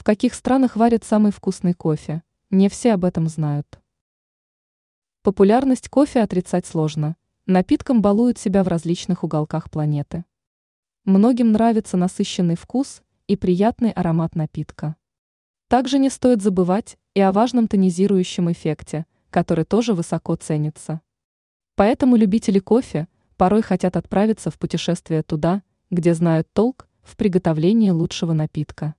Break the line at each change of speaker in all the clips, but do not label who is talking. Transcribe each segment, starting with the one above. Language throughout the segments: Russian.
В каких странах варят самый вкусный кофе? Не все об этом знают. Популярность кофе отрицать сложно. Напитком балуют себя в различных уголках планеты. Многим нравится насыщенный вкус и приятный аромат напитка. Также не стоит забывать и о важном тонизирующем эффекте, который тоже высоко ценится. Поэтому любители кофе порой хотят отправиться в путешествие туда, где знают толк в приготовлении лучшего напитка.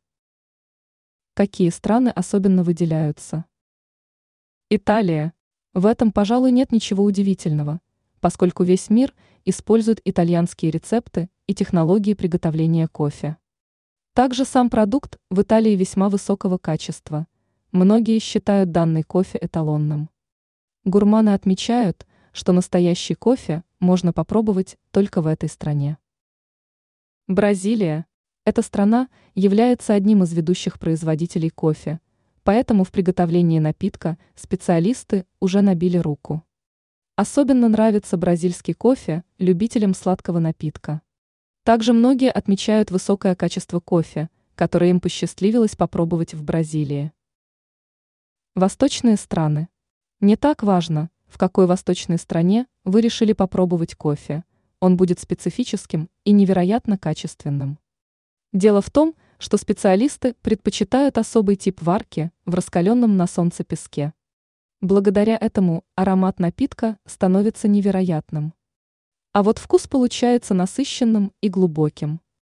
Какие страны особенно выделяются? Италия. В этом, пожалуй, нет ничего удивительного, поскольку весь мир использует итальянские рецепты и технологии приготовления кофе. Также сам продукт в Италии весьма высокого качества. Многие считают данный кофе эталонным. Гурманы отмечают, что настоящий кофе можно попробовать только в этой стране. Бразилия. Эта страна является одним из ведущих производителей кофе, поэтому в приготовлении напитка специалисты уже набили руку. Особенно нравится бразильский кофе любителям сладкого напитка. Также многие отмечают высокое качество кофе, которое им посчастливилось попробовать в Бразилии. Восточные страны. Не так важно, в какой восточной стране вы решили попробовать кофе. Он будет специфическим и невероятно качественным. Дело в том, что специалисты предпочитают особый тип варки в раскаленном на солнце песке. Благодаря этому аромат напитка становится невероятным. А вот вкус получается насыщенным и глубоким.